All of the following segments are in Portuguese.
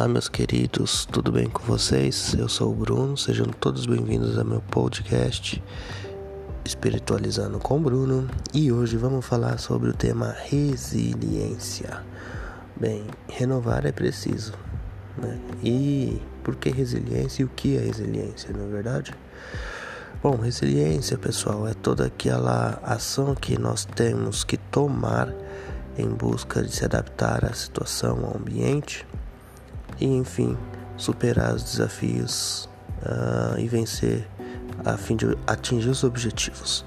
Olá, meus queridos, tudo bem com vocês? Eu sou o Bruno, sejam todos bem-vindos ao meu podcast Espiritualizando com Bruno e hoje vamos falar sobre o tema resiliência. Bem, renovar é preciso, né? E por que resiliência e o que é resiliência, não é verdade? Bom, resiliência, pessoal, é toda aquela ação que nós temos que tomar em busca de se adaptar à situação, ao ambiente e, enfim, superar os desafios uh, e vencer a fim de atingir os objetivos.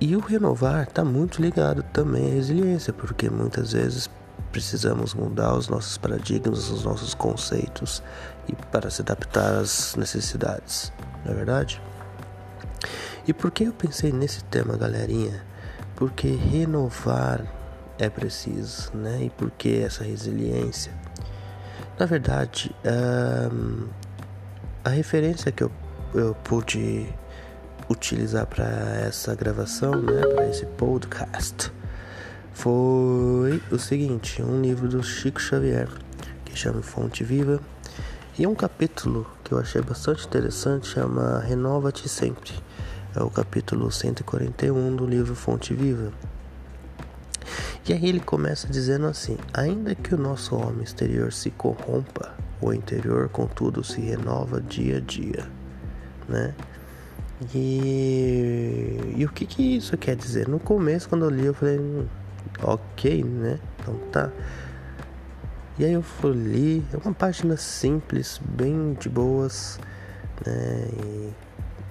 E o renovar está muito ligado também à resiliência, porque muitas vezes precisamos mudar os nossos paradigmas, os nossos conceitos e para se adaptar às necessidades, não é verdade? E por que eu pensei nesse tema, galerinha? Porque renovar é preciso, né? E por que essa resiliência? Na verdade, um, a referência que eu, eu pude utilizar para essa gravação, né, para esse podcast, foi o seguinte: um livro do Chico Xavier que chama Fonte Viva e um capítulo que eu achei bastante interessante chama Renova-te Sempre. É o capítulo 141 do livro Fonte Viva. E aí ele começa dizendo assim: ainda que o nosso homem exterior se corrompa, o interior, contudo, se renova dia a dia, né? E, e o que que isso quer dizer? No começo, quando eu li, eu falei, hum, ok, né? Então tá. E aí eu fui li, é uma página simples, bem de boas, né?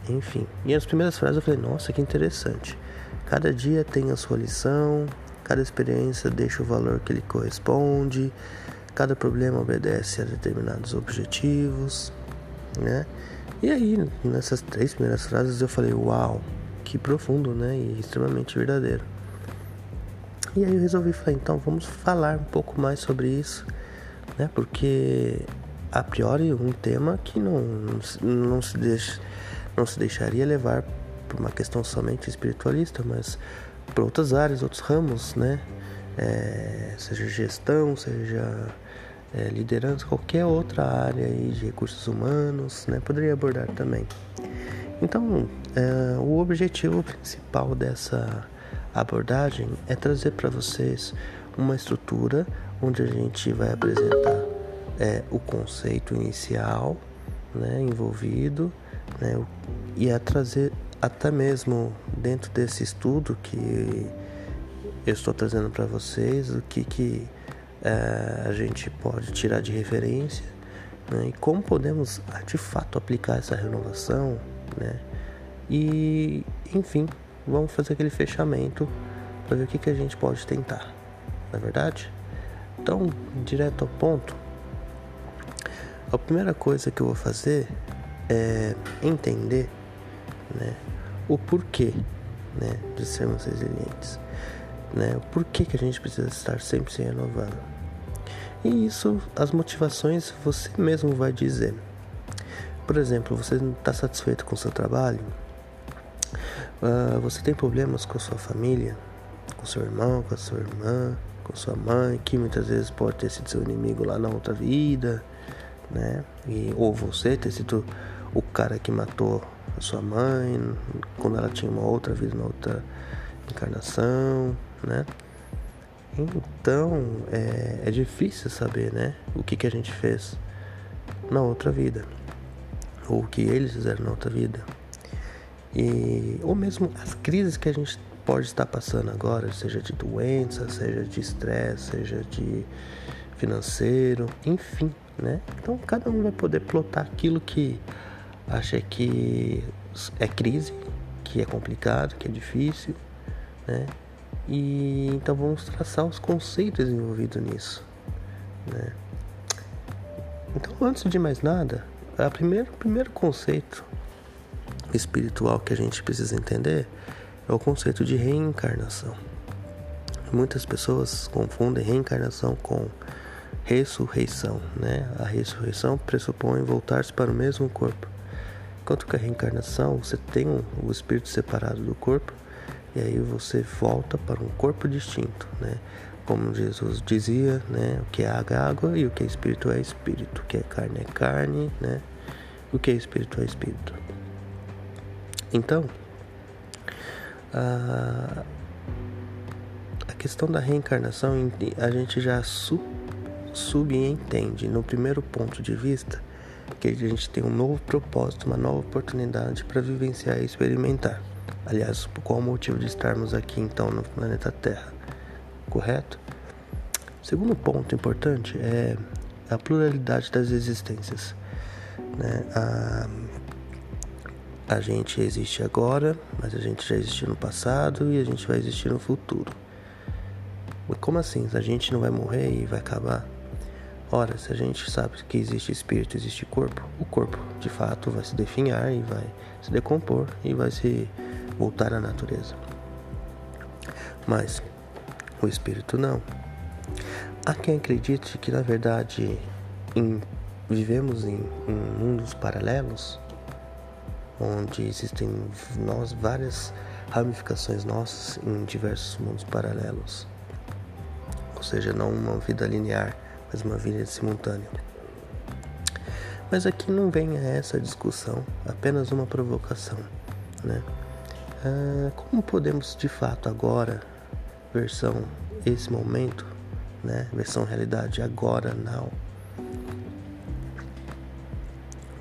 E, enfim. E as primeiras frases eu falei, nossa, que interessante. Cada dia tem a sua lição, Cada experiência deixa o valor que lhe corresponde, cada problema obedece a determinados objetivos, né? E aí, nessas três primeiras frases eu falei, uau, que profundo, né? E extremamente verdadeiro. E aí eu resolvi falar, então vamos falar um pouco mais sobre isso, né? Porque a priori um tema que não, não, se deixa, não se deixaria levar por uma questão somente espiritualista, mas para outras áreas, outros ramos, né? É, seja gestão, seja é, liderança, qualquer outra área aí de recursos humanos, né? Poderia abordar também. Então, é, o objetivo principal dessa abordagem é trazer para vocês uma estrutura onde a gente vai apresentar é, o conceito inicial né, envolvido né, e a trazer até mesmo dentro desse estudo que eu estou trazendo para vocês, o que, que é, a gente pode tirar de referência né, e como podemos de fato aplicar essa renovação, né? E enfim, vamos fazer aquele fechamento para ver o que, que a gente pode tentar, na é verdade? Então, direto ao ponto, a primeira coisa que eu vou fazer é entender né? O porquê, né, de sermos resilientes, né? O porquê que a gente precisa estar sempre se renovando. E isso, as motivações você mesmo vai dizer. Por exemplo, você não está satisfeito com o seu trabalho, uh, você tem problemas com a sua família, com seu irmão, com a sua irmã, com sua mãe, que muitas vezes pode ter sido seu inimigo lá na outra vida, né? E, ou você ter sido o cara que matou sua mãe, quando ela tinha uma outra vida, uma outra encarnação, né? Então é, é difícil saber, né? O que, que a gente fez na outra vida, ou o que eles fizeram na outra vida, e ou mesmo as crises que a gente pode estar passando agora, seja de doença, seja de estresse, seja de financeiro, enfim, né? Então cada um vai poder plotar aquilo que acha que é crise, que é complicado, que é difícil, né? E então vamos traçar os conceitos envolvidos nisso, né? Então, antes de mais nada, a primeiro, o primeiro conceito espiritual que a gente precisa entender é o conceito de reencarnação. Muitas pessoas confundem reencarnação com ressurreição, né? A ressurreição pressupõe voltar-se para o mesmo corpo. Enquanto que a reencarnação, você tem o espírito separado do corpo e aí você volta para um corpo distinto, né? como Jesus dizia, né? O que é água é água e o que é espírito é espírito. O que é carne é carne, né? O que é espírito é espírito. Então, a, a questão da reencarnação a gente já su, subentende no primeiro ponto de vista que a gente tem um novo propósito, uma nova oportunidade para vivenciar e experimentar. Aliás, qual o motivo de estarmos aqui então no planeta Terra? Correto? Segundo ponto importante é a pluralidade das existências. Né? A, a gente existe agora, mas a gente já existiu no passado e a gente vai existir no futuro. Como assim? A gente não vai morrer e vai acabar? Ora, se a gente sabe que existe espírito, existe corpo, o corpo de fato vai se definhar e vai se decompor e vai se voltar à natureza. Mas o espírito não. Há quem acredite que na verdade em, vivemos em, em mundos paralelos, onde existem nós várias ramificações nossas em diversos mundos paralelos. Ou seja, não uma vida linear mas uma vida simultânea. Mas aqui não vem a essa discussão, apenas uma provocação, né? Ah, como podemos de fato agora, versão esse momento, né? Versão realidade agora, now.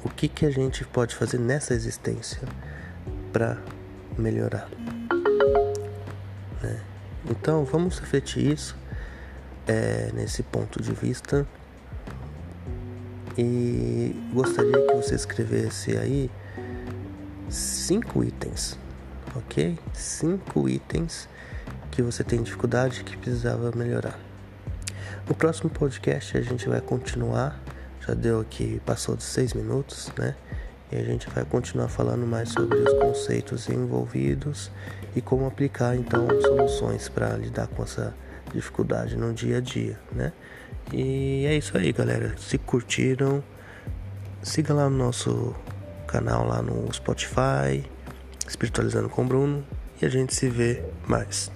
O que que a gente pode fazer nessa existência para melhorar? Né? Então vamos refletir isso é, nesse ponto de vista. E gostaria que você escrevesse aí cinco itens, ok? Cinco itens que você tem dificuldade que precisava melhorar. No próximo podcast a gente vai continuar, já deu aqui, passou de seis minutos, né? E a gente vai continuar falando mais sobre os conceitos envolvidos e como aplicar então soluções para lidar com essa dificuldade no dia a dia, né? E é isso aí, galera. Se curtiram, siga lá no nosso canal lá no Spotify, Espiritualizando com Bruno, e a gente se vê mais.